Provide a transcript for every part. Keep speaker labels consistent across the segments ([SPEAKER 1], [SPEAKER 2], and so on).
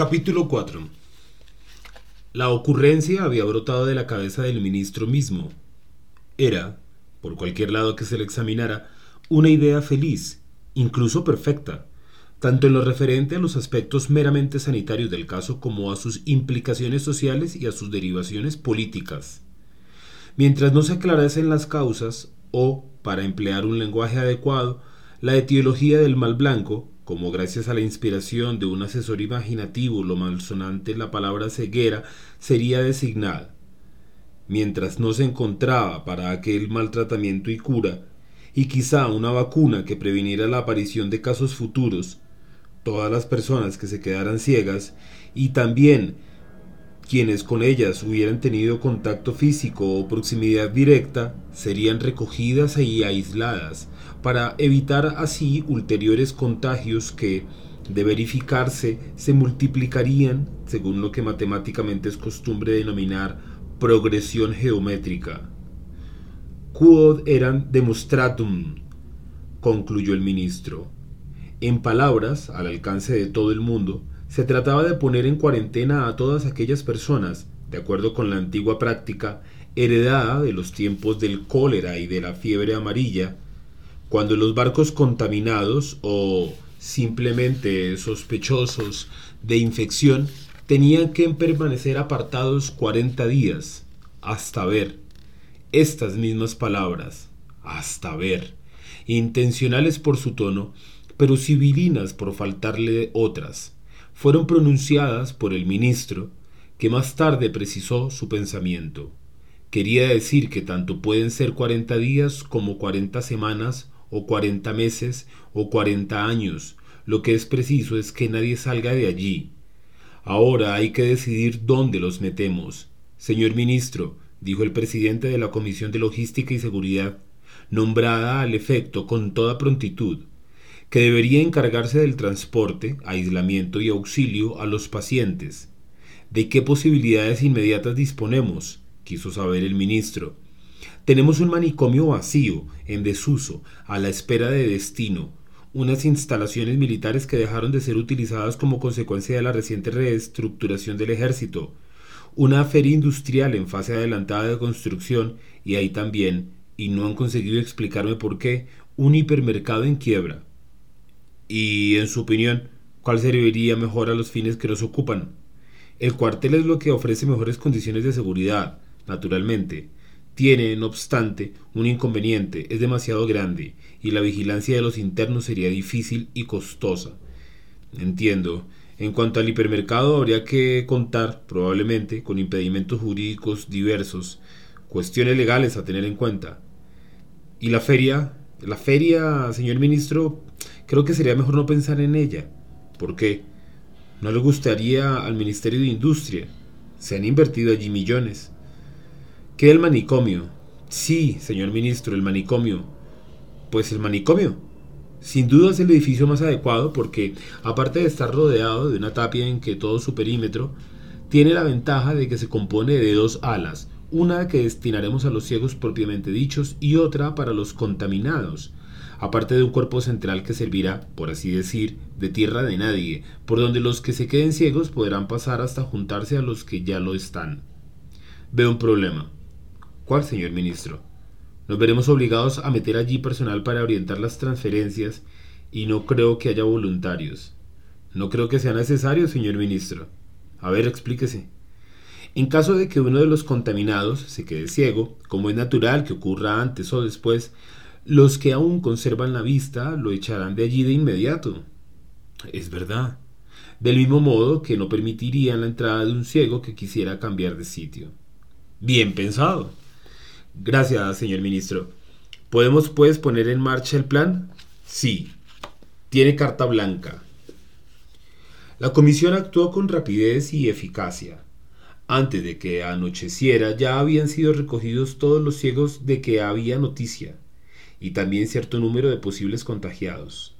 [SPEAKER 1] Capítulo 4 La ocurrencia había brotado de la cabeza del ministro mismo. Era, por cualquier lado que se le examinara, una idea feliz, incluso perfecta, tanto en lo referente a los aspectos meramente sanitarios del caso como a sus implicaciones sociales y a sus derivaciones políticas. Mientras no se aclarasen las causas, o, para emplear un lenguaje adecuado, la etiología del mal blanco, como gracias a la inspiración de un asesor imaginativo lo malsonante la palabra ceguera sería designada. Mientras no se encontraba para aquel maltratamiento y cura, y quizá una vacuna que previniera la aparición de casos futuros, todas las personas que se quedaran ciegas y también quienes con ellas hubieran tenido contacto físico o proximidad directa serían recogidas y aisladas para evitar así ulteriores contagios que, de verificarse, se multiplicarían según lo que matemáticamente es costumbre denominar progresión geométrica. Quod eran demonstratum, concluyó el ministro. En palabras, al alcance de todo el mundo, se trataba de poner en cuarentena a todas aquellas personas, de acuerdo con la antigua práctica, heredada de los tiempos del cólera y de la fiebre amarilla, cuando los barcos contaminados o simplemente sospechosos de infección tenían que permanecer apartados 40 días, hasta ver, estas mismas palabras, hasta ver, intencionales por su tono, pero civilinas por faltarle otras fueron pronunciadas por el ministro, que más tarde precisó su pensamiento. Quería decir que tanto pueden ser cuarenta días como cuarenta semanas o cuarenta meses o cuarenta años. Lo que es preciso es que nadie salga de allí. Ahora hay que decidir dónde los metemos. Señor ministro, dijo el presidente de la Comisión de Logística y Seguridad, nombrada al efecto con toda prontitud, que debería encargarse del transporte, aislamiento y auxilio a los pacientes. ¿De qué posibilidades inmediatas disponemos? quiso saber el ministro. Tenemos un manicomio vacío, en desuso, a la espera de destino, unas instalaciones militares que dejaron de ser utilizadas como consecuencia de la reciente reestructuración del ejército, una feria industrial en fase adelantada de construcción y ahí también, y no han conseguido explicarme por qué, un hipermercado en quiebra. Y, en su opinión, ¿cuál serviría mejor a los fines que nos ocupan? El cuartel es lo que ofrece mejores condiciones de seguridad, naturalmente. Tiene, no obstante, un inconveniente, es demasiado grande, y la vigilancia de los internos sería difícil y costosa. Entiendo. En cuanto al hipermercado, habría que contar, probablemente, con impedimentos jurídicos diversos, cuestiones legales a tener en cuenta. ¿Y la feria? La feria, señor ministro, Creo que sería mejor no pensar en ella. ¿Por qué? No le gustaría al Ministerio de Industria. Se han invertido allí millones. ¿Qué el manicomio? Sí, señor ministro, el manicomio. Pues el manicomio. Sin duda es el edificio más adecuado porque, aparte de estar rodeado de una tapia en que todo su perímetro, tiene la ventaja de que se compone de dos alas, una que destinaremos a los ciegos propiamente dichos y otra para los contaminados, aparte de un cuerpo central que servirá, por así decir, de tierra de nadie, por donde los que se queden ciegos podrán pasar hasta juntarse a los que ya lo están. Veo un problema. ¿Cuál, señor ministro? Nos veremos obligados a meter allí personal para orientar las transferencias y no creo que haya voluntarios. No creo que sea necesario, señor ministro. A ver, explíquese. En caso de que uno de los contaminados se quede ciego, como es natural que ocurra antes o después, los que aún conservan la vista lo echarán de allí de inmediato. Es verdad. Del mismo modo que no permitirían la entrada de un ciego que quisiera cambiar de sitio. Bien pensado. Gracias, señor ministro. ¿Podemos, pues, poner en marcha el plan? Sí. Tiene carta blanca. La comisión actuó con rapidez y eficacia. Antes de que anocheciera ya habían sido recogidos todos los ciegos de que había noticia y también cierto número de posibles contagiados.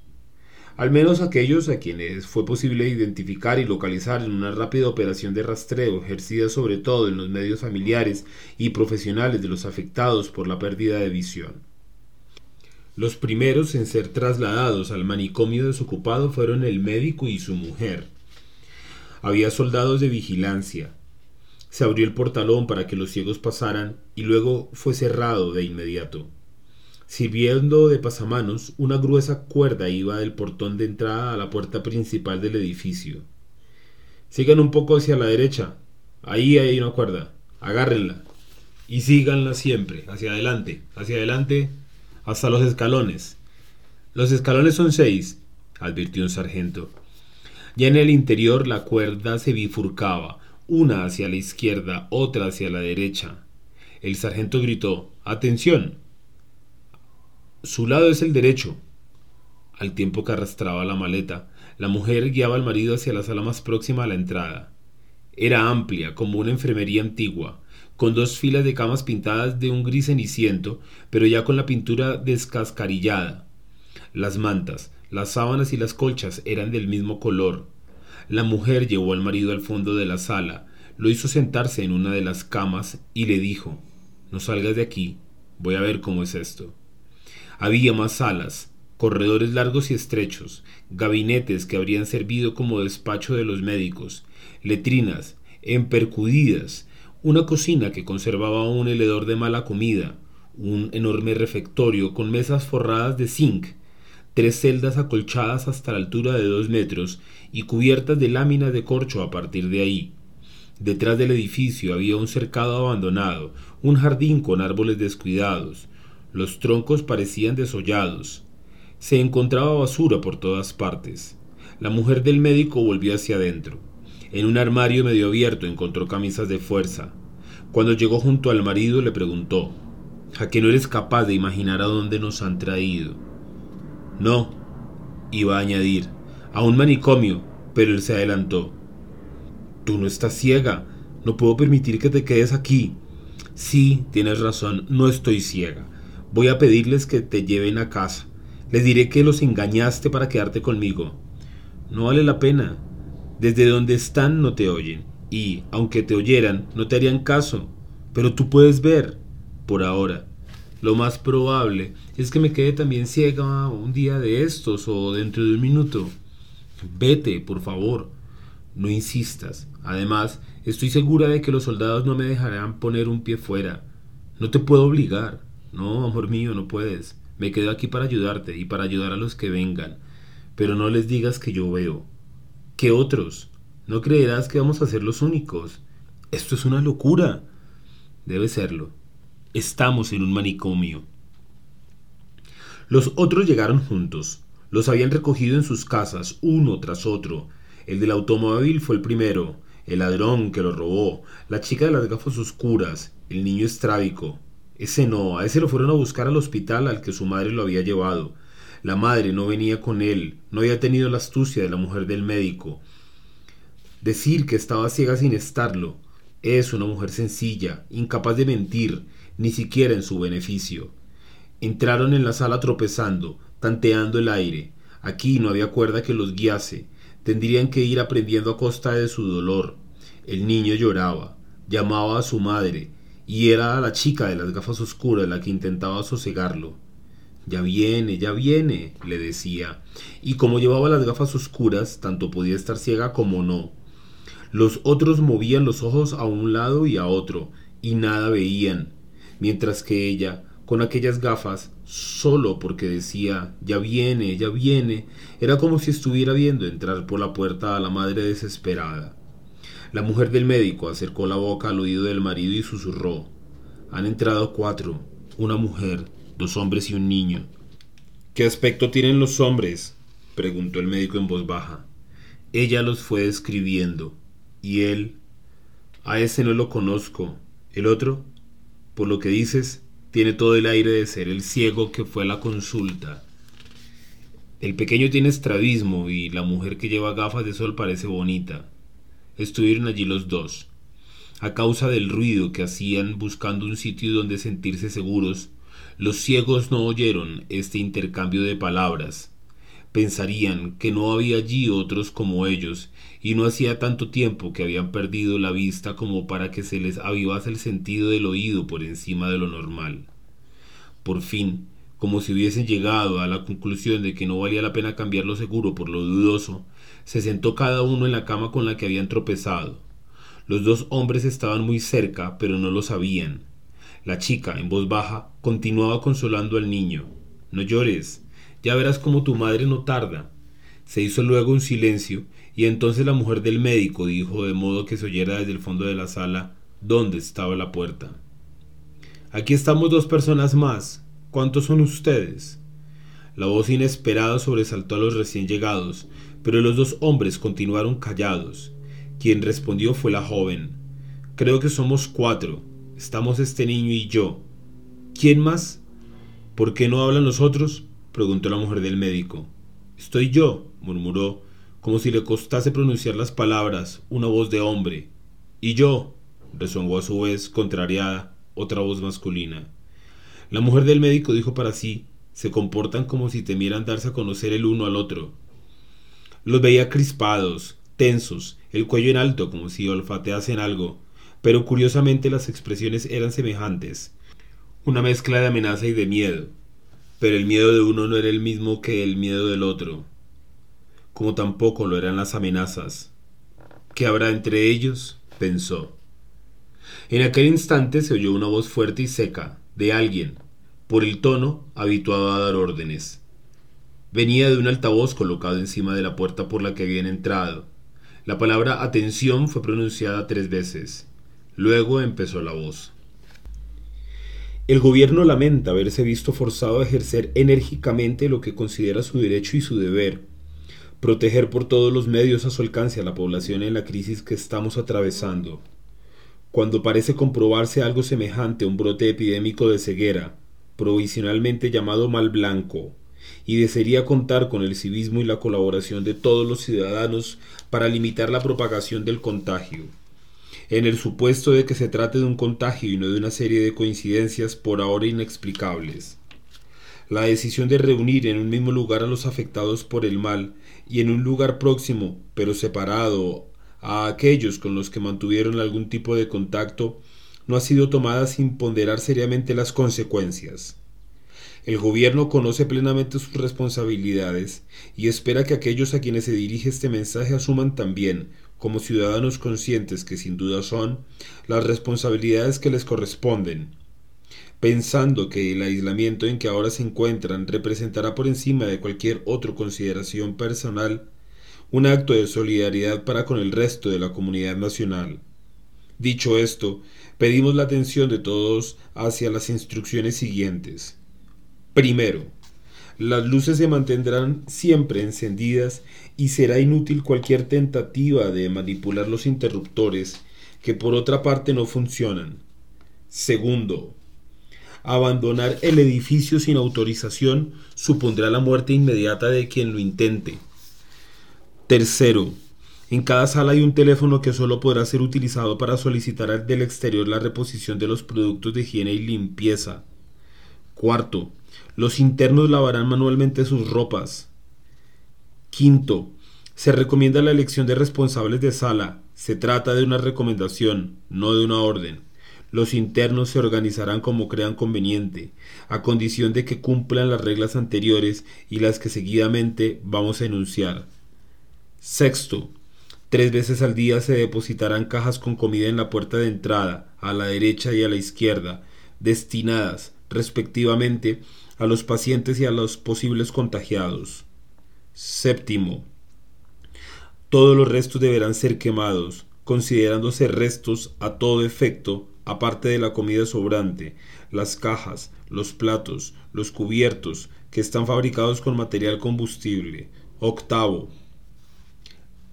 [SPEAKER 1] Al menos aquellos a quienes fue posible identificar y localizar en una rápida operación de rastreo ejercida sobre todo en los medios familiares y profesionales de los afectados por la pérdida de visión. Los primeros en ser trasladados al manicomio desocupado fueron el médico y su mujer. Había soldados de vigilancia. Se abrió el portalón para que los ciegos pasaran y luego fue cerrado de inmediato. Sirviendo de pasamanos, una gruesa cuerda iba del portón de entrada a la puerta principal del edificio. Sigan un poco hacia la derecha. Ahí hay una cuerda. Agárrenla. Y síganla siempre, hacia adelante, hacia adelante, hasta los escalones. Los escalones son seis, advirtió un sargento. Ya en el interior la cuerda se bifurcaba, una hacia la izquierda, otra hacia la derecha. El sargento gritó Atención. Su lado es el derecho. Al tiempo que arrastraba la maleta, la mujer guiaba al marido hacia la sala más próxima a la entrada. Era amplia, como una enfermería antigua, con dos filas de camas pintadas de un gris ceniciento, pero ya con la pintura descascarillada. Las mantas, las sábanas y las colchas eran del mismo color. La mujer llevó al marido al fondo de la sala, lo hizo sentarse en una de las camas y le dijo No salgas de aquí, voy a ver cómo es esto. Había más salas, corredores largos y estrechos, gabinetes que habrían servido como despacho de los médicos, letrinas, empercudidas, una cocina que conservaba un heledor de mala comida, un enorme refectorio con mesas forradas de zinc, tres celdas acolchadas hasta la altura de dos metros y cubiertas de láminas de corcho a partir de ahí. Detrás del edificio había un cercado abandonado, un jardín con árboles descuidados. Los troncos parecían desollados. Se encontraba basura por todas partes. La mujer del médico volvió hacia adentro. En un armario medio abierto encontró camisas de fuerza. Cuando llegó junto al marido le preguntó, ¿A que no eres capaz de imaginar a dónde nos han traído? No, iba a añadir, a un manicomio, pero él se adelantó. Tú no estás ciega, no puedo permitir que te quedes aquí. Sí, tienes razón, no estoy ciega. Voy a pedirles que te lleven a casa. Les diré que los engañaste para quedarte conmigo. No vale la pena. Desde donde están no te oyen. Y, aunque te oyeran, no te harían caso. Pero tú puedes ver. Por ahora. Lo más probable es que me quede también ciega un día de estos o dentro de un minuto. Vete, por favor. No insistas. Además, estoy segura de que los soldados no me dejarán poner un pie fuera. No te puedo obligar. No, amor mío, no puedes. Me quedo aquí para ayudarte y para ayudar a los que vengan. Pero no les digas que yo veo. ¿Qué otros? No creerás que vamos a ser los únicos. Esto es una locura. Debe serlo. Estamos en un manicomio. Los otros llegaron juntos. Los habían recogido en sus casas, uno tras otro. El del automóvil fue el primero, el ladrón que lo robó, la chica de las gafas oscuras, el niño estrábico. Ese no, a ese lo fueron a buscar al hospital al que su madre lo había llevado. La madre no venía con él, no había tenido la astucia de la mujer del médico. Decir que estaba ciega sin estarlo. Es una mujer sencilla, incapaz de mentir, ni siquiera en su beneficio. Entraron en la sala tropezando, tanteando el aire. Aquí no había cuerda que los guiase. Tendrían que ir aprendiendo a costa de su dolor. El niño lloraba, llamaba a su madre, y era la chica de las gafas oscuras la que intentaba sosegarlo. Ya viene, ya viene, le decía, y como llevaba las gafas oscuras, tanto podía estar ciega como no. Los otros movían los ojos a un lado y a otro, y nada veían mientras que ella, con aquellas gafas, solo porque decía ya viene, ya viene, era como si estuviera viendo entrar por la puerta a la madre desesperada. La mujer del médico acercó la boca al oído del marido y susurró Han entrado cuatro, una mujer, dos hombres y un niño. ¿Qué aspecto tienen los hombres? preguntó el médico en voz baja. Ella los fue describiendo. ¿Y él? A ese no lo conozco. ¿El otro? Por lo que dices, tiene todo el aire de ser el ciego que fue a la consulta. El pequeño tiene estrabismo y la mujer que lleva gafas de sol parece bonita. Estuvieron allí los dos. A causa del ruido que hacían buscando un sitio donde sentirse seguros, los ciegos no oyeron este intercambio de palabras. Pensarían que no había allí otros como ellos y no hacía tanto tiempo que habían perdido la vista como para que se les avivase el sentido del oído por encima de lo normal. Por fin, como si hubiesen llegado a la conclusión de que no valía la pena cambiar lo seguro por lo dudoso, Se sentó cada uno en la cama con la que habían tropezado. Los dos hombres estaban muy cerca, pero no lo sabían. La chica, en voz baja, continuaba consolando al niño. No llores, ya verás cómo tu madre no tarda. Se hizo luego un silencio, y entonces la mujer del médico dijo de modo que se oyera desde el fondo de la sala dónde estaba la puerta. Aquí estamos dos personas más. ¿Cuántos son ustedes? La voz inesperada sobresaltó a los recién llegados, pero los dos hombres continuaron callados. Quien respondió fue la joven. Creo que somos cuatro. Estamos este niño y yo. ¿Quién más? ¿Por qué no hablan los otros? preguntó la mujer del médico. Estoy yo, murmuró, como si le costase pronunciar las palabras, una voz de hombre. Y yo, resongó a su vez, contrariada, otra voz masculina. La mujer del médico dijo para sí, se comportan como si temieran darse a conocer el uno al otro. Los veía crispados, tensos, el cuello en alto, como si olfateasen algo, pero curiosamente las expresiones eran semejantes, una mezcla de amenaza y de miedo, pero el miedo de uno no era el mismo que el miedo del otro, como tampoco lo eran las amenazas. ¿Qué habrá entre ellos? pensó. En aquel instante se oyó una voz fuerte y seca, de alguien, por el tono habituado a dar órdenes. Venía de un altavoz colocado encima de la puerta por la que habían entrado. La palabra atención fue pronunciada tres veces. Luego empezó la voz. El gobierno lamenta haberse visto forzado a ejercer enérgicamente lo que considera su derecho y su deber, proteger por todos los medios a su alcance a la población en la crisis que estamos atravesando. Cuando parece comprobarse algo semejante a un brote epidémico de ceguera, provisionalmente llamado mal blanco, y desearía contar con el civismo y la colaboración de todos los ciudadanos para limitar la propagación del contagio. En el supuesto de que se trate de un contagio y no de una serie de coincidencias por ahora inexplicables. La decisión de reunir en un mismo lugar a los afectados por el mal y en un lugar próximo, pero separado, a aquellos con los que mantuvieron algún tipo de contacto, no ha sido tomada sin ponderar seriamente las consecuencias. El gobierno conoce plenamente sus responsabilidades y espera que aquellos a quienes se dirige este mensaje asuman también, como ciudadanos conscientes que sin duda son, las responsabilidades que les corresponden, pensando que el aislamiento en que ahora se encuentran representará por encima de cualquier otra consideración personal un acto de solidaridad para con el resto de la comunidad nacional. Dicho esto, pedimos la atención de todos hacia las instrucciones siguientes. Primero, las luces se mantendrán siempre encendidas y será inútil cualquier tentativa de manipular los interruptores que por otra parte no funcionan. Segundo, abandonar el edificio sin autorización supondrá la muerte inmediata de quien lo intente. Tercero, en cada sala hay un teléfono que solo podrá ser utilizado para solicitar del exterior la reposición de los productos de higiene y limpieza. Cuarto, los internos lavarán manualmente sus ropas. Quinto, se recomienda la elección de responsables de sala. Se trata de una recomendación, no de una orden. Los internos se organizarán como crean conveniente, a condición de que cumplan las reglas anteriores y las que seguidamente vamos a enunciar. Sexto, Tres veces al día se depositarán cajas con comida en la puerta de entrada, a la derecha y a la izquierda, destinadas, respectivamente, a los pacientes y a los posibles contagiados. Séptimo. Todos los restos deberán ser quemados, considerándose restos a todo efecto, aparte de la comida sobrante, las cajas, los platos, los cubiertos, que están fabricados con material combustible. Octavo.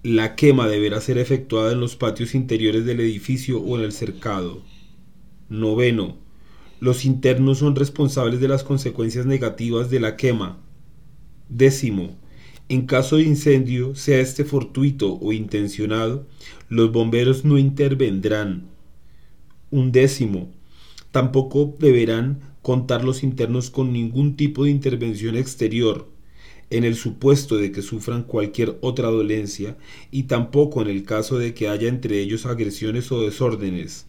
[SPEAKER 1] La quema deberá ser efectuada en los patios interiores del edificio o en el cercado. Noveno. Los internos son responsables de las consecuencias negativas de la quema. Décimo. En caso de incendio, sea este fortuito o intencionado, los bomberos no intervendrán. Un décimo. Tampoco deberán contar los internos con ningún tipo de intervención exterior, en el supuesto de que sufran cualquier otra dolencia y tampoco en el caso de que haya entre ellos agresiones o desórdenes.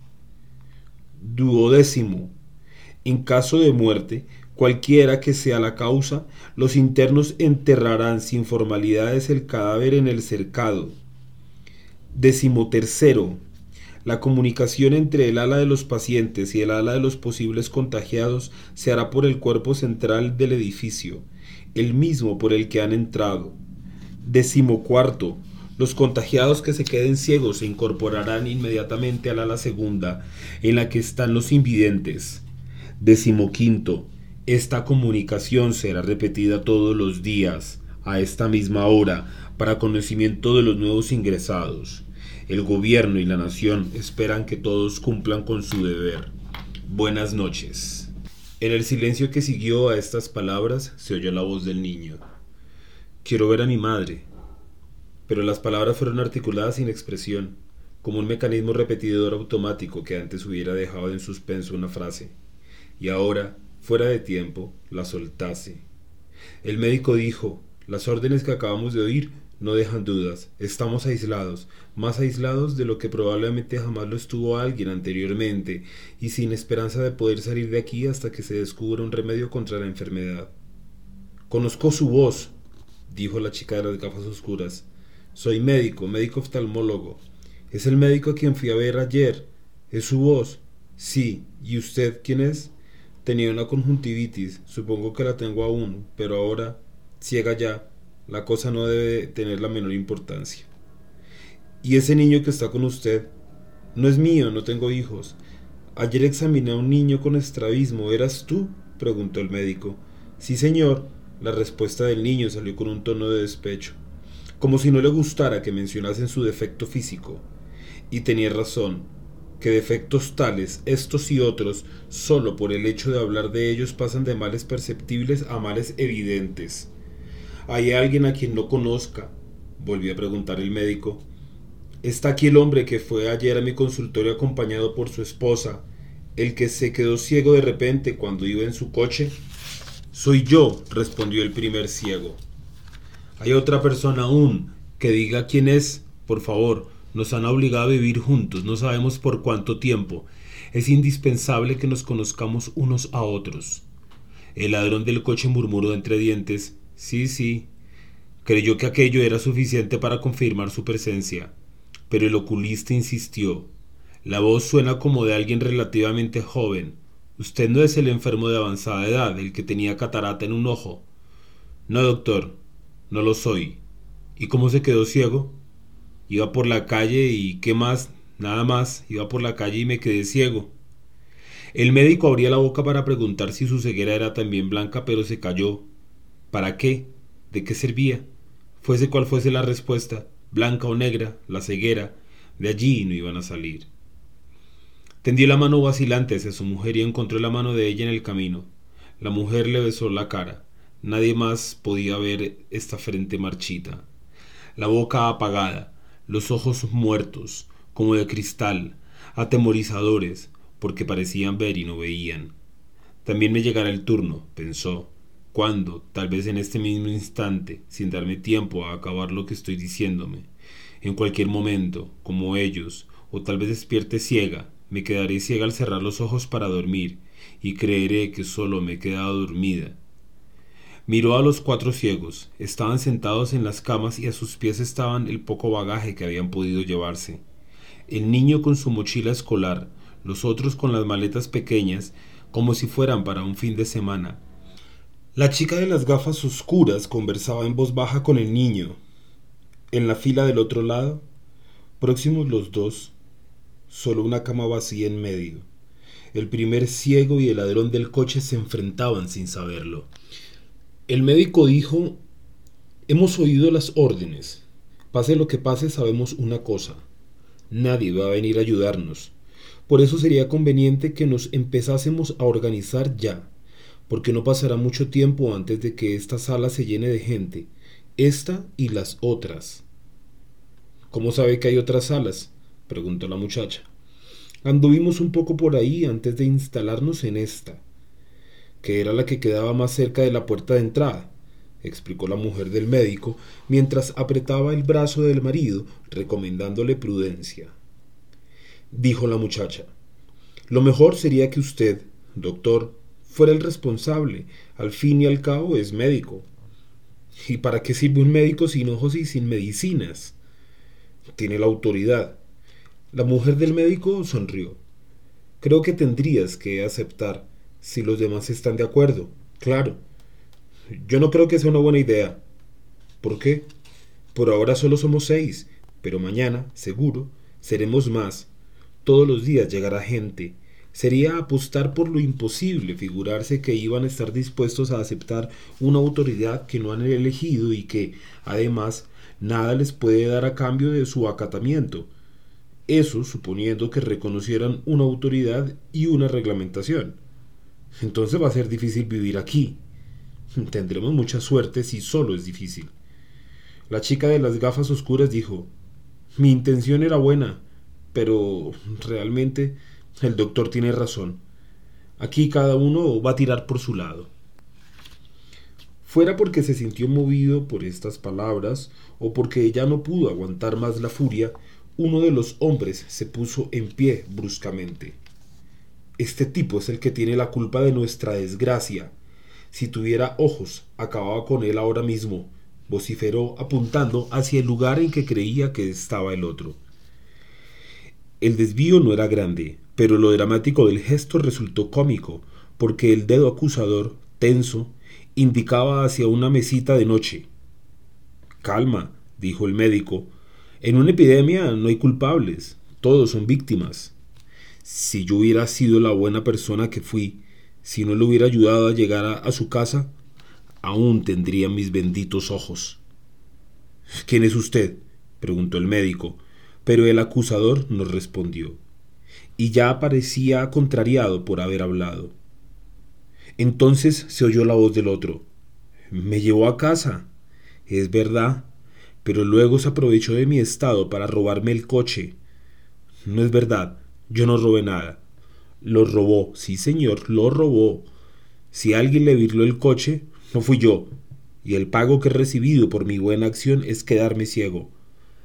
[SPEAKER 1] Duodécimo. En caso de muerte, Cualquiera que sea la causa, los internos enterrarán sin formalidades el cadáver en el cercado. Decimotercero. La comunicación entre el ala de los pacientes y el ala de los posibles contagiados se hará por el cuerpo central del edificio, el mismo por el que han entrado. Decimocuarto. Los contagiados que se queden ciegos se incorporarán inmediatamente al ala segunda, en la que están los invidentes. Decimoquinto. Esta comunicación será repetida todos los días, a esta misma hora, para conocimiento de los nuevos ingresados. El gobierno y la nación esperan que todos cumplan con su deber. Buenas noches. En el silencio que siguió a estas palabras se oyó la voz del niño. Quiero ver a mi madre, pero las palabras fueron articuladas sin expresión, como un mecanismo repetidor automático que antes hubiera dejado en suspenso una frase, y ahora, fuera de tiempo, la soltase. El médico dijo, las órdenes que acabamos de oír no dejan dudas, estamos aislados, más aislados de lo que probablemente jamás lo estuvo alguien anteriormente, y sin esperanza de poder salir de aquí hasta que se descubra un remedio contra la enfermedad. Conozco su voz, dijo la chica de las gafas oscuras. Soy médico, médico oftalmólogo. Es el médico a quien fui a ver ayer. ¿Es su voz? Sí. ¿Y usted quién es? Tenía una conjuntivitis. Supongo que la tengo aún, pero ahora, ciega ya, la cosa no debe tener la menor importancia. ¿Y ese niño que está con usted? No es mío, no tengo hijos. Ayer examiné a un niño con estrabismo. ¿Eras tú? preguntó el médico. Sí, señor. La respuesta del niño salió con un tono de despecho como si no le gustara que mencionasen su defecto físico. Y tenía razón, que defectos tales, estos y otros, solo por el hecho de hablar de ellos pasan de males perceptibles a males evidentes. ¿Hay alguien a quien no conozca? volvió a preguntar el médico. Está aquí el hombre que fue ayer a mi consultorio acompañado por su esposa, el que se quedó ciego de repente cuando iba en su coche. Soy yo, respondió el primer ciego. Hay otra persona aún que diga quién es, por favor. Nos han obligado a vivir juntos, no sabemos por cuánto tiempo. Es indispensable que nos conozcamos unos a otros. El ladrón del coche murmuró entre dientes, sí, sí. Creyó que aquello era suficiente para confirmar su presencia, pero el oculista insistió. La voz suena como de alguien relativamente joven. Usted no es el enfermo de avanzada edad, el que tenía catarata en un ojo. No, doctor, no lo soy. ¿Y cómo se quedó ciego? Iba por la calle y qué más, nada más, iba por la calle y me quedé ciego. El médico abría la boca para preguntar si su ceguera era también blanca, pero se calló. ¿Para qué? ¿De qué servía? Fuese cual fuese la respuesta, blanca o negra, la ceguera, de allí no iban a salir. Tendió la mano vacilante hacia su mujer y encontró la mano de ella en el camino. La mujer le besó la cara. Nadie más podía ver esta frente marchita, la boca apagada, los ojos muertos, como de cristal, atemorizadores, porque parecían ver y no veían. También me llegará el turno, pensó, cuando, tal vez en este mismo instante, sin darme tiempo a acabar lo que estoy diciéndome, en cualquier momento, como ellos, o tal vez despierte ciega, me quedaré ciega al cerrar los ojos para dormir, y creeré que solo me he quedado dormida, Miró a los cuatro ciegos. Estaban sentados en las camas y a sus pies estaban el poco bagaje que habían podido llevarse. El niño con su mochila escolar, los otros con las maletas pequeñas, como si fueran para un fin de semana. La chica de las gafas oscuras conversaba en voz baja con el niño. En la fila del otro lado, próximos los dos, solo una cama vacía en medio. El primer ciego y el ladrón del coche se enfrentaban sin saberlo. El médico dijo, hemos oído las órdenes. Pase lo que pase, sabemos una cosa. Nadie va a venir a ayudarnos. Por eso sería conveniente que nos empezásemos a organizar ya, porque no pasará mucho tiempo antes de que esta sala se llene de gente, esta y las otras. ¿Cómo sabe que hay otras salas? preguntó la muchacha. Anduvimos un poco por ahí antes de instalarnos en esta que era la que quedaba más cerca de la puerta de entrada, explicó la mujer del médico, mientras apretaba el brazo del marido, recomendándole prudencia. Dijo la muchacha, lo mejor sería que usted, doctor, fuera el responsable. Al fin y al cabo es médico. ¿Y para qué sirve un médico sin ojos y sin medicinas? Tiene la autoridad. La mujer del médico sonrió. Creo que tendrías que aceptar si los demás están de acuerdo. Claro. Yo no creo que sea una buena idea. ¿Por qué? Por ahora solo somos seis, pero mañana, seguro, seremos más. Todos los días llegará gente. Sería apostar por lo imposible figurarse que iban a estar dispuestos a aceptar una autoridad que no han elegido y que, además, nada les puede dar a cambio de su acatamiento. Eso suponiendo que reconocieran una autoridad y una reglamentación. Entonces va a ser difícil vivir aquí. Tendremos mucha suerte si solo es difícil. La chica de las gafas oscuras dijo, mi intención era buena, pero realmente el doctor tiene razón. Aquí cada uno va a tirar por su lado. Fuera porque se sintió movido por estas palabras o porque ella no pudo aguantar más la furia, uno de los hombres se puso en pie bruscamente. Este tipo es el que tiene la culpa de nuestra desgracia. Si tuviera ojos, acababa con él ahora mismo, vociferó apuntando hacia el lugar en que creía que estaba el otro. El desvío no era grande, pero lo dramático del gesto resultó cómico, porque el dedo acusador, tenso, indicaba hacia una mesita de noche. Calma, dijo el médico, en una epidemia no hay culpables, todos son víctimas. Si yo hubiera sido la buena persona que fui, si no le hubiera ayudado a llegar a, su casa, aún tendría mis benditos ojos. ¿Quién es usted? preguntó el médico, pero el acusador no respondió, y ya parecía contrariado por haber hablado. Entonces se oyó la voz del otro. Me llevó a casa. Es verdad, pero luego se aprovechó de mi estado para robarme el coche. No es verdad, yo no robé nada. Lo robó, sí señor, lo robó. Si alguien le virló el coche, no fui yo, y el pago que he recibido por mi buena acción es quedarme ciego.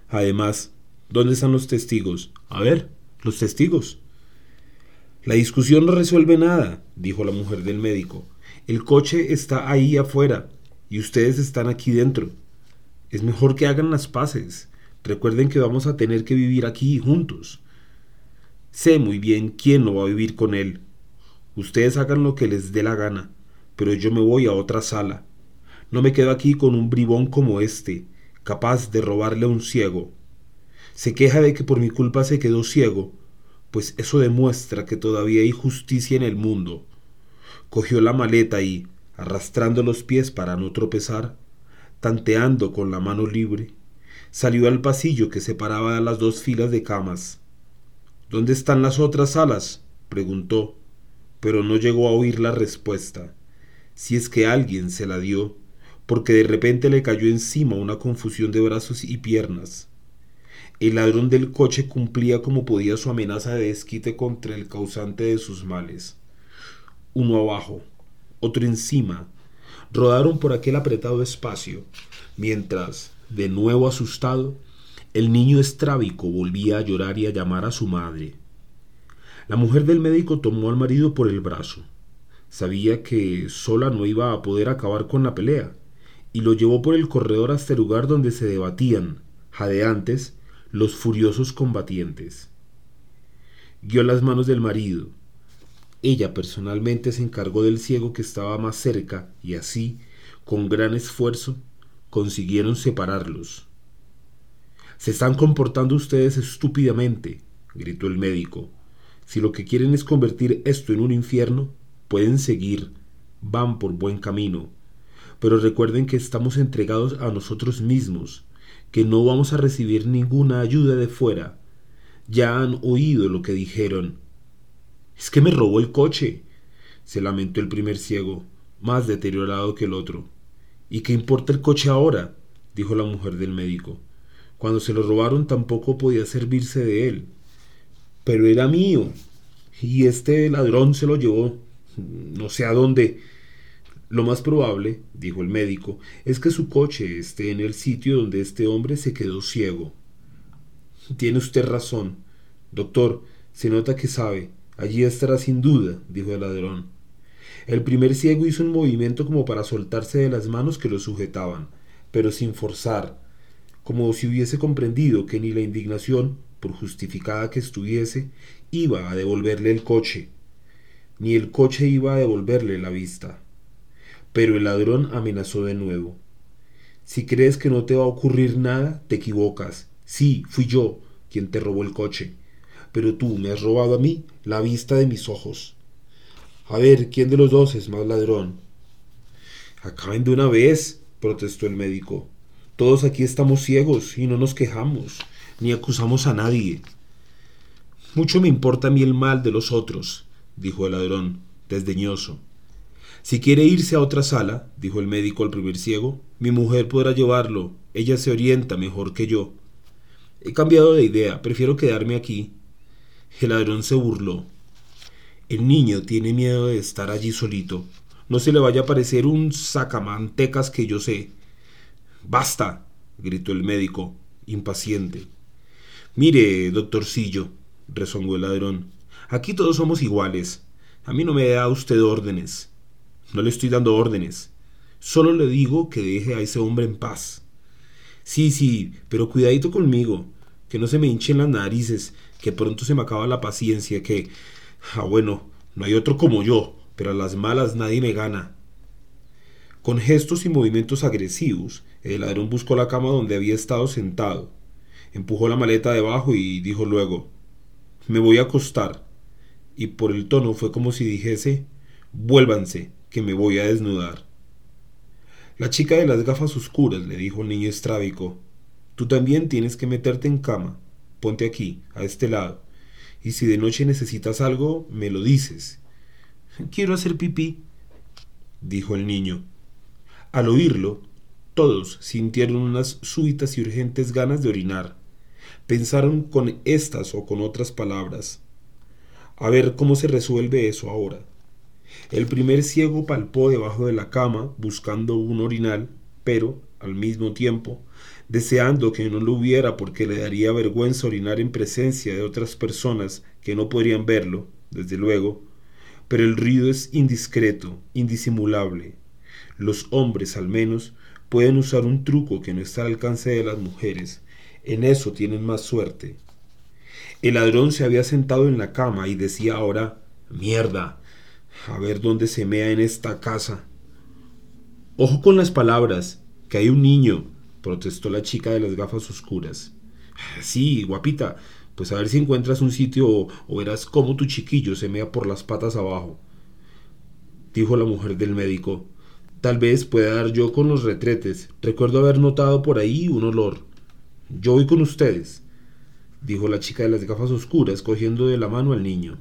[SPEAKER 1] Además, ¿dónde están los testigos? A ver, los testigos. La discusión no resuelve nada, dijo la mujer del médico. El coche está ahí afuera, y ustedes están aquí dentro. Es mejor que hagan las paces. Recuerden que vamos a tener que vivir aquí juntos. Sé muy bien quién no va a vivir con él. Ustedes hagan lo que les dé la gana, pero yo me voy a otra sala. No me quedo aquí con un bribón como este, capaz de robarle a un ciego. Se queja de que por mi culpa se quedó ciego, pues eso demuestra que todavía hay justicia en el mundo. Cogió la maleta y, arrastrando los pies para no tropezar, tanteando con la mano libre, salió al pasillo que separaba las dos filas de camas. ¿Dónde están las otras salas? preguntó, pero no llegó a oír la respuesta, si es que alguien se la dio, porque de repente le cayó encima una confusión de brazos y piernas. El ladrón del coche cumplía como podía su amenaza de desquite contra el causante de sus males. Uno abajo, otro encima, rodaron por aquel apretado espacio, mientras, de nuevo asustado, el niño estrábico volvía a llorar y a llamar a su madre. La mujer del médico tomó al marido por el brazo. Sabía que sola no iba a poder acabar con la pelea, y lo llevó por el corredor hasta el lugar donde se debatían, jadeantes, los furiosos combatientes. Guió las manos del marido, ella personalmente se encargó del ciego que estaba más cerca y así, con gran esfuerzo, consiguieron separarlos. Se están comportando ustedes estúpidamente, gritó el médico. Si lo que quieren es convertir esto en un infierno, pueden seguir, van por buen camino. Pero recuerden que estamos entregados a nosotros mismos, que no vamos a recibir ninguna ayuda de fuera. Ya han oído lo que dijeron. Es que me robó el coche, se lamentó el primer ciego, más deteriorado que el otro. ¿Y qué importa el coche ahora? dijo la mujer del médico. Cuando se lo robaron tampoco podía servirse de él. Pero era mío. Y este ladrón se lo llevó no sé a dónde. Lo más probable, dijo el médico, es que su coche esté en el sitio donde este hombre se quedó ciego. Tiene usted razón. Doctor, se nota que sabe. Allí estará sin duda, dijo el ladrón. El primer ciego hizo un movimiento como para soltarse de las manos que lo sujetaban, pero sin forzar, como si hubiese comprendido que ni la indignación, por justificada que estuviese, iba a devolverle el coche, ni el coche iba a devolverle la vista. Pero el ladrón amenazó de nuevo. Si crees que no te va a ocurrir nada, te equivocas. Sí, fui yo quien te robó el coche. Pero tú me has robado a mí la vista de mis ojos. A ver, ¿quién de los dos es más ladrón? Acaben de una vez, protestó el médico. Todos aquí estamos ciegos y no nos quejamos, ni acusamos a nadie. Mucho me importa a mí el mal de los otros, dijo el ladrón, desdeñoso. Si quiere irse a otra sala, dijo el médico al primer ciego, mi mujer podrá llevarlo. Ella se orienta mejor que yo. He cambiado de idea, prefiero quedarme aquí. El ladrón se burló. El niño tiene miedo de estar allí solito. No se le vaya a parecer un sacamantecas que yo sé. Basta, gritó el médico, impaciente. Mire, doctorcillo, rezongó el ladrón, aquí todos somos iguales. A mí no me da usted órdenes. No le estoy dando órdenes. Solo le digo que deje a ese hombre en paz. Sí, sí, pero cuidadito conmigo, que no se me hinchen las narices, que pronto se me acaba la paciencia, que... Ah, bueno, no hay otro como yo, pero a las malas nadie me gana. Con gestos y movimientos agresivos, el ladrón buscó la cama donde había estado sentado, empujó la maleta debajo y dijo luego Me voy a acostar. Y por el tono fue como si dijese Vuélvanse, que me voy a desnudar. La chica de las gafas oscuras le dijo al niño estrábico Tú también tienes que meterte en cama. Ponte aquí, a este lado. Y si de noche necesitas algo, me lo dices. Quiero hacer pipí, dijo el niño. Al oírlo, todos sintieron unas súbitas y urgentes ganas de orinar. Pensaron con estas o con otras palabras. A ver cómo se resuelve eso ahora. El primer ciego palpó debajo de la cama buscando un orinal, pero, al mismo tiempo, deseando que no lo hubiera porque le daría vergüenza orinar en presencia de otras personas que no podrían verlo, desde luego, pero el ruido es indiscreto, indisimulable. Los hombres, al menos, pueden usar un truco que no está al alcance de las mujeres. En eso tienen más suerte. El ladrón se había sentado en la cama y decía ahora, mierda, a ver dónde se mea en esta casa. Ojo con las palabras, que hay un niño, protestó la chica de las gafas oscuras. Sí, guapita, pues a ver si encuentras un sitio o, verás cómo tu chiquillo se mea por las patas abajo. Dijo la mujer del médico. Tal vez pueda dar yo con los retretes. Recuerdo haber notado por ahí un olor. Yo voy con ustedes, dijo la chica de las gafas oscuras, cogiendo de la mano al niño.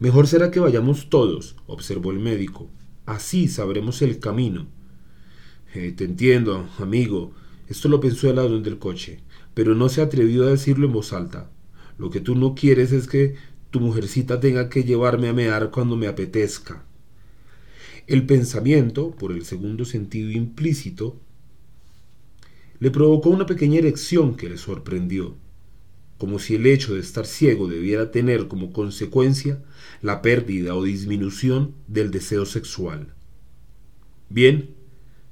[SPEAKER 1] Mejor será que vayamos todos, observó el médico. Así sabremos el camino. Eh, te entiendo, amigo. Esto lo pensó el ladrón del coche pero no se atrevió a decirlo en voz alta. Lo que tú no quieres es que tu mujercita tenga que llevarme a mear cuando me apetezca. El pensamiento, por el segundo sentido implícito, le provocó una pequeña erección que le sorprendió, como si el hecho de estar ciego debiera tener como consecuencia la pérdida o disminución del deseo sexual. Bien,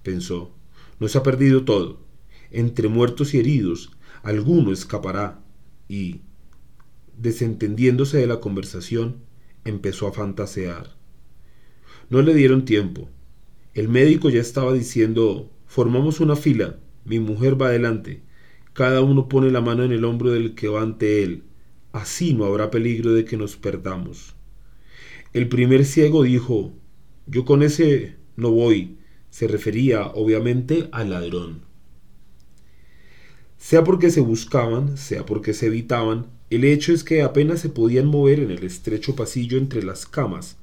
[SPEAKER 1] pensó, no se ha perdido todo. Entre muertos y heridos alguno escapará y, desentendiéndose de la conversación, empezó a fantasear. No le dieron tiempo. El médico ya estaba diciendo, formamos una fila, mi mujer va adelante, cada uno pone la mano en el hombro del que va ante él, así no habrá peligro de que nos perdamos. El primer ciego dijo, yo con ese no voy, se refería obviamente al ladrón. Sea porque se buscaban, sea porque se evitaban, el hecho es que apenas se podían mover en el estrecho pasillo entre las camas,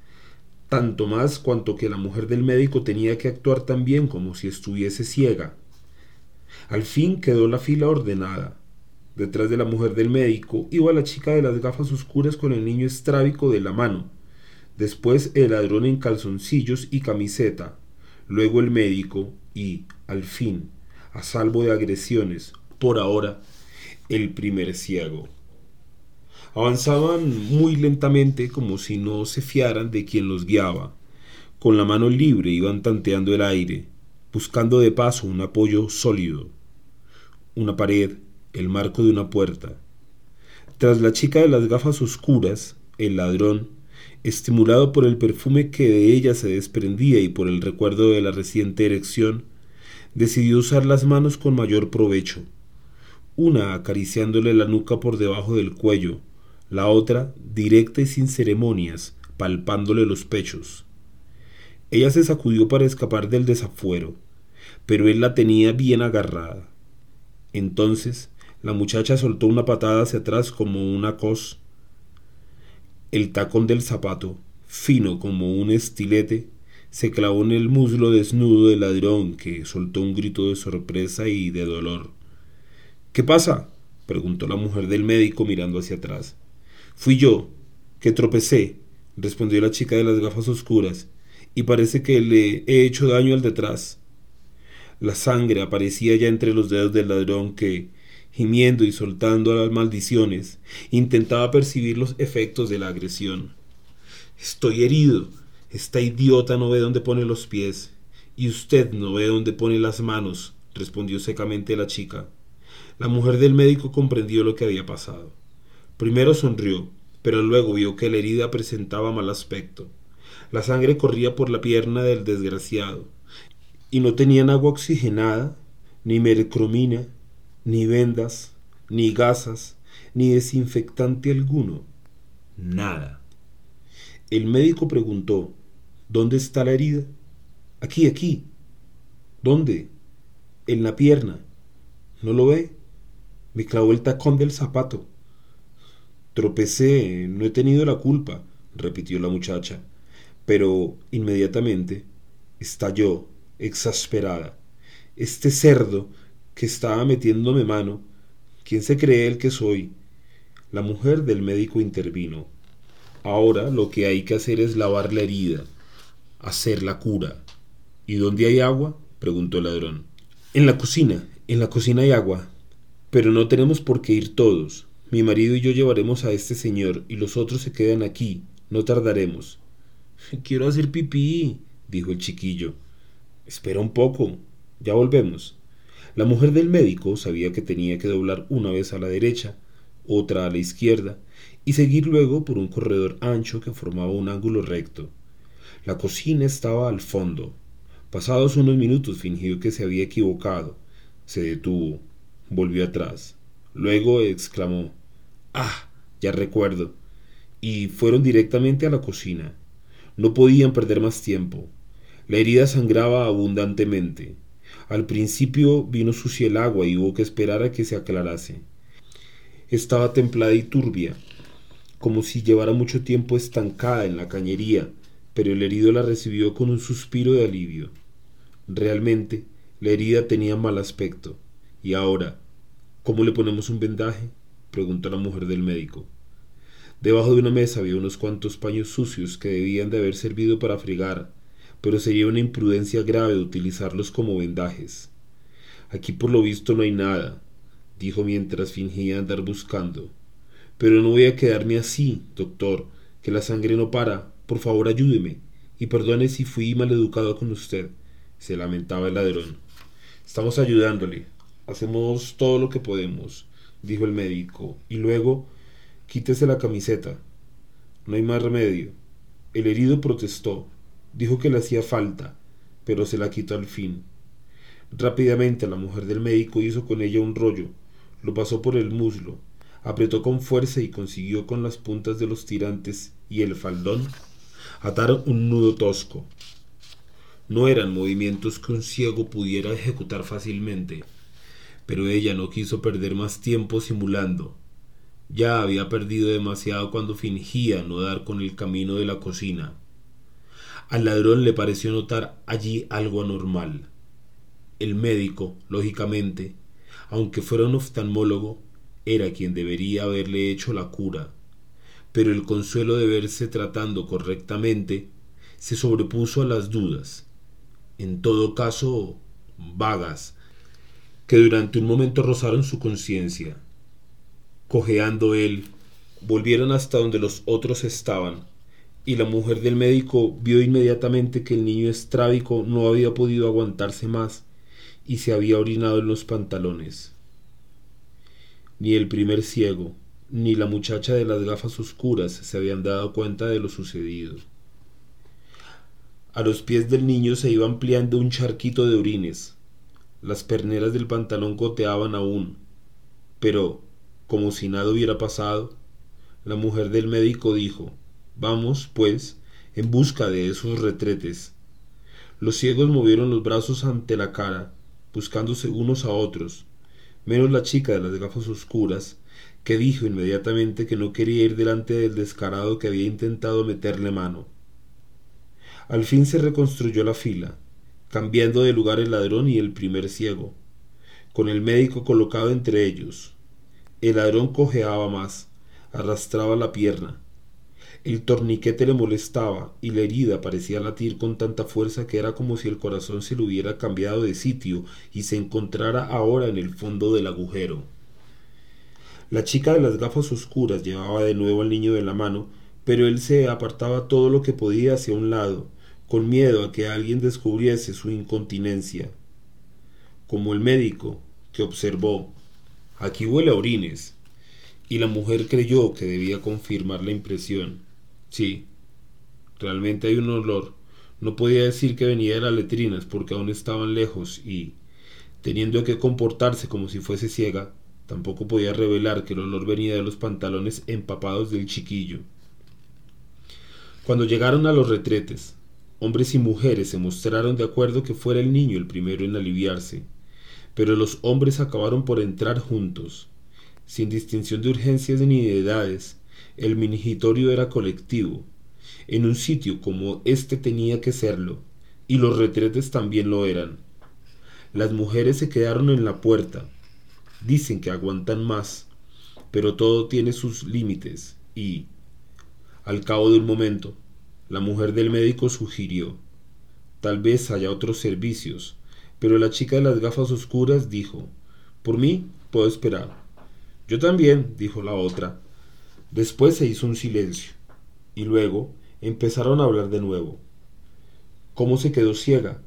[SPEAKER 1] tanto más cuanto que la mujer del médico tenía que actuar también como si estuviese ciega. Al fin quedó la fila ordenada. Detrás de la mujer del médico iba la chica de las gafas oscuras con el niño estrábico de la mano, después el ladrón en calzoncillos y camiseta, luego el médico y, al fin, a salvo de agresiones, por ahora el primer ciego. Avanzaban muy lentamente como si no se fiaran de quien los guiaba. Con la mano libre iban tanteando el aire, buscando de paso un apoyo sólido. Una pared, el marco de una puerta. Tras la chica de las gafas oscuras, el ladrón, estimulado por el perfume que de ella se desprendía y por el recuerdo de la reciente erección, decidió usar las manos con mayor provecho, una acariciándole la nuca por debajo del cuello, la otra directa y sin ceremonias, palpándole los pechos. Ella se sacudió para escapar del desafuero, pero él la tenía bien agarrada. Entonces la muchacha soltó una patada hacia atrás como una cos. El tacón del zapato, fino como un estilete, se clavó en el muslo desnudo del ladrón, que soltó un grito de sorpresa y de dolor. ¿Qué pasa? preguntó la mujer del médico mirando hacia atrás. Fui yo, que tropecé, respondió la chica de las gafas oscuras, y parece que le he hecho daño al detrás. La sangre aparecía ya entre los dedos del ladrón que, gimiendo y soltando las maldiciones, intentaba percibir los efectos de la agresión. Estoy herido, esta idiota no ve dónde pone los pies. Y usted no ve dónde pone las manos, respondió secamente la chica. La mujer del médico comprendió lo que había pasado. Primero sonrió, pero luego vio que la herida presentaba mal aspecto. La sangre corría por la pierna del desgraciado, y no tenían agua oxigenada, ni mercromina, ni vendas, ni gasas, ni desinfectante alguno. Nada. El médico preguntó ¿Dónde está la herida? Aquí, aquí. ¿Dónde? En la pierna. ¿No lo ve? Me clavó el tacón del zapato. Tropecé, no he tenido la culpa, repitió la muchacha, pero inmediatamente estalló, exasperada. Este cerdo que estaba metiéndome mano, ¿quién se cree el que soy? La mujer del médico intervino. Ahora lo que hay que hacer es lavar la herida hacer la cura. ¿Y dónde hay agua? preguntó el ladrón. En la cocina, en la cocina hay agua. Pero no tenemos por qué ir todos. Mi marido y yo llevaremos a este señor y los otros se quedan aquí. No tardaremos. Quiero hacer pipí, dijo el chiquillo. Espera un poco. Ya volvemos. La mujer del médico sabía que tenía que doblar una vez a la derecha, otra a la izquierda, y seguir luego por un corredor ancho que formaba un ángulo recto. La cocina estaba al fondo. Pasados unos minutos fingió que se había equivocado. Se detuvo. Volvió atrás. Luego exclamó Ah. ya recuerdo. Y fueron directamente a la cocina. No podían perder más tiempo. La herida sangraba abundantemente. Al principio vino sucia el agua y hubo que esperar a que se aclarase. Estaba templada y turbia, como si llevara mucho tiempo estancada en la cañería pero el herido la recibió con un suspiro de alivio. Realmente, la herida tenía mal aspecto. Y ahora, ¿cómo le ponemos un vendaje? Preguntó la mujer del médico. Debajo de una mesa había unos cuantos paños sucios que debían de haber servido para fregar, pero sería una imprudencia grave utilizarlos como vendajes. Aquí por lo visto no hay nada, dijo mientras fingía andar buscando. Pero no voy a quedarme así, doctor, que la sangre no para, por favor ayúdeme y perdone si fui maleducado con usted, se lamentaba el ladrón. Estamos ayudándole. Hacemos todo lo que podemos, dijo el médico, y luego quítese la camiseta. No hay más remedio. El herido protestó, dijo que le hacía falta, pero se la quitó al fin. Rápidamente la mujer del médico hizo con ella un rollo, lo pasó por el muslo, apretó con fuerza y consiguió con las puntas de los tirantes y el faldón atar un nudo tosco. No eran movimientos que un ciego pudiera ejecutar fácilmente, pero ella no quiso perder más tiempo simulando. Ya había perdido demasiado cuando fingía no dar con el camino de la cocina. Al ladrón le pareció notar allí algo anormal. El médico, lógicamente, aunque fuera un oftalmólogo, era quien debería haberle hecho la cura pero el consuelo de verse tratando correctamente se sobrepuso a las dudas, en todo caso vagas, que durante un momento rozaron su conciencia. Cojeando él, volvieron hasta donde los otros estaban, y la mujer del médico vio inmediatamente que el niño estrábico no había podido aguantarse más y se había orinado en los pantalones. Ni el primer ciego, ni la muchacha de las gafas oscuras se habían dado cuenta de lo sucedido. A los pies del niño se iba ampliando un charquito de orines. Las perneras del pantalón goteaban aún, pero, como si nada hubiera pasado, la mujer del médico dijo Vamos, pues, en busca de esos retretes. Los ciegos movieron los brazos ante la cara, buscándose unos a otros, menos la chica de las gafas oscuras, que dijo inmediatamente que no quería ir delante del descarado que había intentado meterle mano. Al fin se reconstruyó la fila, cambiando de lugar el ladrón y el primer ciego, con el médico colocado entre ellos. El ladrón cojeaba más, arrastraba la pierna. El torniquete le molestaba y la herida parecía latir con tanta fuerza que era como si el corazón se le hubiera cambiado de sitio y se encontrara ahora en el fondo del agujero. La chica de las gafas oscuras llevaba de nuevo al niño de la mano, pero él se apartaba todo lo que podía hacia un lado, con miedo a que alguien descubriese su incontinencia. Como el médico, que observó, aquí huele a orines, y la mujer creyó que debía confirmar la impresión. Sí, realmente hay un olor. No podía decir que venía de las letrinas porque aún estaban lejos y, teniendo que comportarse como si fuese ciega, tampoco podía revelar que el olor venía de los pantalones empapados del chiquillo. Cuando llegaron a los retretes, hombres y mujeres se mostraron de acuerdo que fuera el niño el primero en aliviarse, pero los hombres acabaron por entrar juntos, sin distinción de urgencias ni de edades, el minigitorio era colectivo. En un sitio como este tenía que serlo, y los retretes también lo eran. Las mujeres se quedaron en la puerta. Dicen que aguantan más, pero todo tiene sus límites y, al cabo de un momento, la mujer del médico sugirió, tal vez haya otros servicios, pero la chica de las gafas oscuras dijo, por mí puedo esperar. Yo también, dijo la otra. Después se hizo un silencio, y luego empezaron a hablar de nuevo. ¿Cómo se quedó ciega?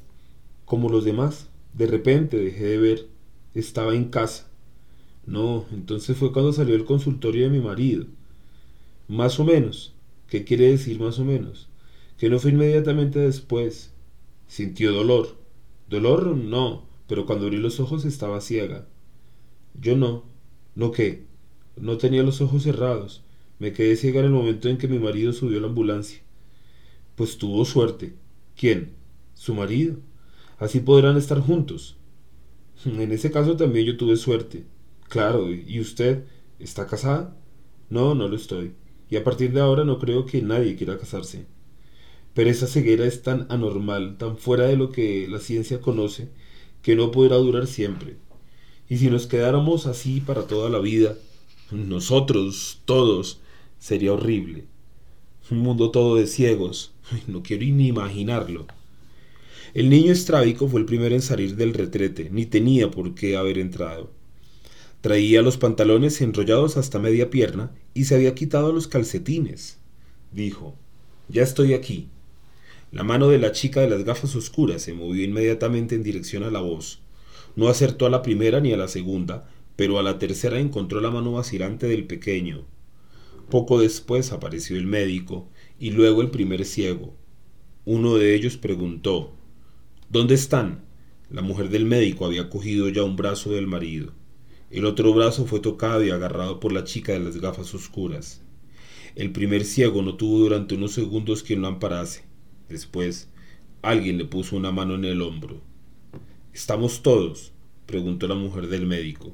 [SPEAKER 1] Como los demás. De repente dejé de ver. Estaba en casa. No, entonces fue cuando salió el consultorio de mi marido. Más o menos. ¿Qué quiere decir más o menos? Que no fue inmediatamente después. Sintió dolor. Dolor no, pero cuando abrí los ojos estaba ciega. Yo no. ¿No qué? No tenía los ojos cerrados. Me quedé ciega en el momento en que mi marido subió a la ambulancia. Pues tuvo suerte. ¿Quién? Su marido. Así podrán estar juntos. En ese caso también yo tuve suerte. Claro, ¿y usted está casada? No, no lo estoy. Y a partir de ahora no creo que nadie quiera casarse. Pero esa ceguera es tan anormal, tan fuera de lo que la ciencia conoce, que no podrá durar siempre. Y si nos quedáramos así para toda la vida, nosotros, todos, sería horrible. Un mundo todo de ciegos. no quiero ni imaginarlo. El niño estrábico fue el primero en salir del retrete, ni tenía por qué haber entrado. Traía los pantalones enrollados hasta media pierna y se había quitado los calcetines. Dijo, ya estoy aquí. La mano de la chica de las gafas oscuras se movió inmediatamente en dirección a la voz. No acertó a la primera ni a la segunda, pero a la tercera encontró la mano vacilante del pequeño. Poco después apareció el médico y luego el primer ciego. Uno de ellos preguntó ¿Dónde están? La mujer del médico había cogido ya un brazo del marido. El otro brazo fue tocado y agarrado por la chica de las gafas oscuras. El primer ciego no tuvo durante unos segundos quien lo amparase. Después, alguien le puso una mano en el hombro. ¿Estamos todos? preguntó la mujer del médico.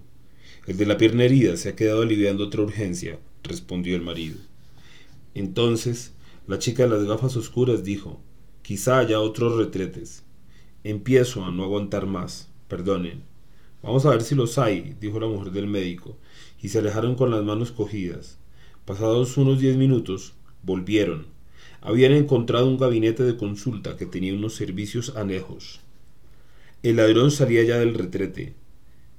[SPEAKER 1] El de la pierna herida se ha quedado aliviando otra urgencia, respondió el marido. Entonces, la chica de las gafas oscuras dijo, quizá haya otros retretes. Empiezo a no aguantar más, perdonen. Vamos a ver si los hay, dijo la mujer del médico, y se alejaron con las manos cogidas. Pasados unos diez minutos, volvieron. Habían encontrado un gabinete de consulta que tenía unos servicios anejos. El ladrón salía ya del retrete.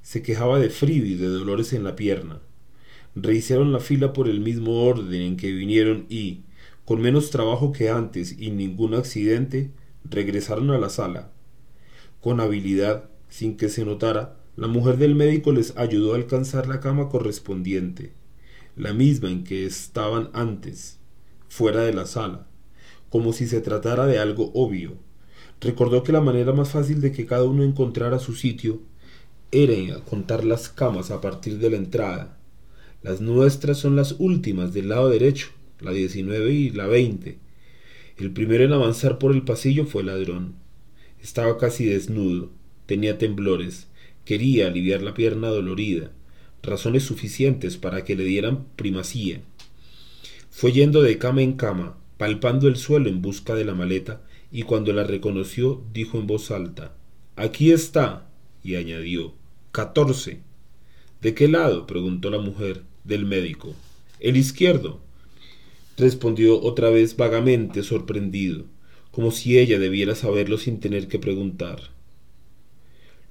[SPEAKER 1] Se quejaba de frío y de dolores en la pierna. Rehicieron la fila por el mismo orden en que vinieron y, Con menos trabajo que antes y ningún accidente, regresaron a la sala. Con habilidad, sin que se notara, la mujer del médico les ayudó a alcanzar la cama correspondiente, la misma en que estaban antes, fuera de la sala, como si se tratara de algo obvio. Recordó que la manera más fácil de que cada uno encontrara su sitio era contar las camas a partir de la entrada. Las nuestras son las últimas del lado derecho, la 19 y la 20. El primero en avanzar por el pasillo fue el ladrón. Estaba casi desnudo, tenía temblores, Quería aliviar la pierna dolorida, razones suficientes para que le dieran primacía. Fue yendo de cama en cama, palpando el suelo en busca de la maleta, y cuando la reconoció dijo en voz alta Aquí está. y añadió Catorce. ¿De qué lado? preguntó la mujer del médico. El izquierdo. respondió otra vez vagamente sorprendido, como si ella debiera saberlo sin tener que preguntar.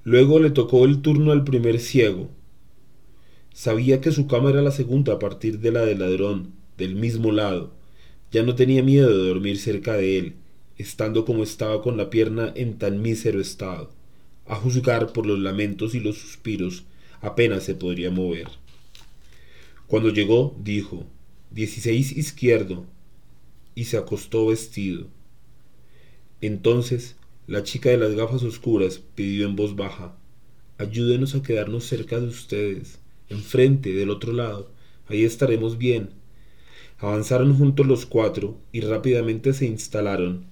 [SPEAKER 1] Luego le tocó el turno al primer ciego. Sabía que su cama era la segunda a partir de la del ladrón, del mismo lado. Ya no tenía miedo de dormir cerca de él, estando como estaba con la pierna en tan mísero estado. A juzgar por los lamentos y los suspiros, apenas se podría mover. Cuando llegó, dijo, dieciséis izquierdo, y se acostó vestido. Entonces la chica de las gafas oscuras pidió en voz baja, ayúdenos a quedarnos cerca de ustedes, enfrente, del otro lado, ahí estaremos bien. Avanzaron juntos los cuatro y rápidamente se instalaron.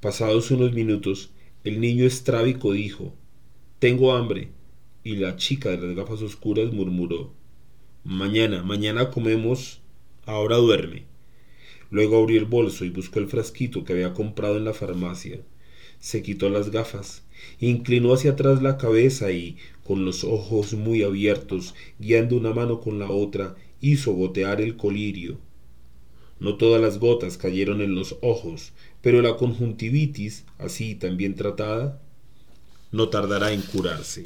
[SPEAKER 1] Pasados unos minutos, el niño estrábico dijo, Tengo hambre. Y la chica de las gafas oscuras murmuró, Mañana, mañana comemos, ahora duerme. Luego abrió el bolso y buscó el frasquito que había comprado en la farmacia se quitó las gafas, inclinó hacia atrás la cabeza y, con los ojos muy abiertos, guiando una mano con la otra, hizo gotear el colirio. No todas las gotas cayeron en los ojos, pero la conjuntivitis, así también tratada, no tardará en curarse.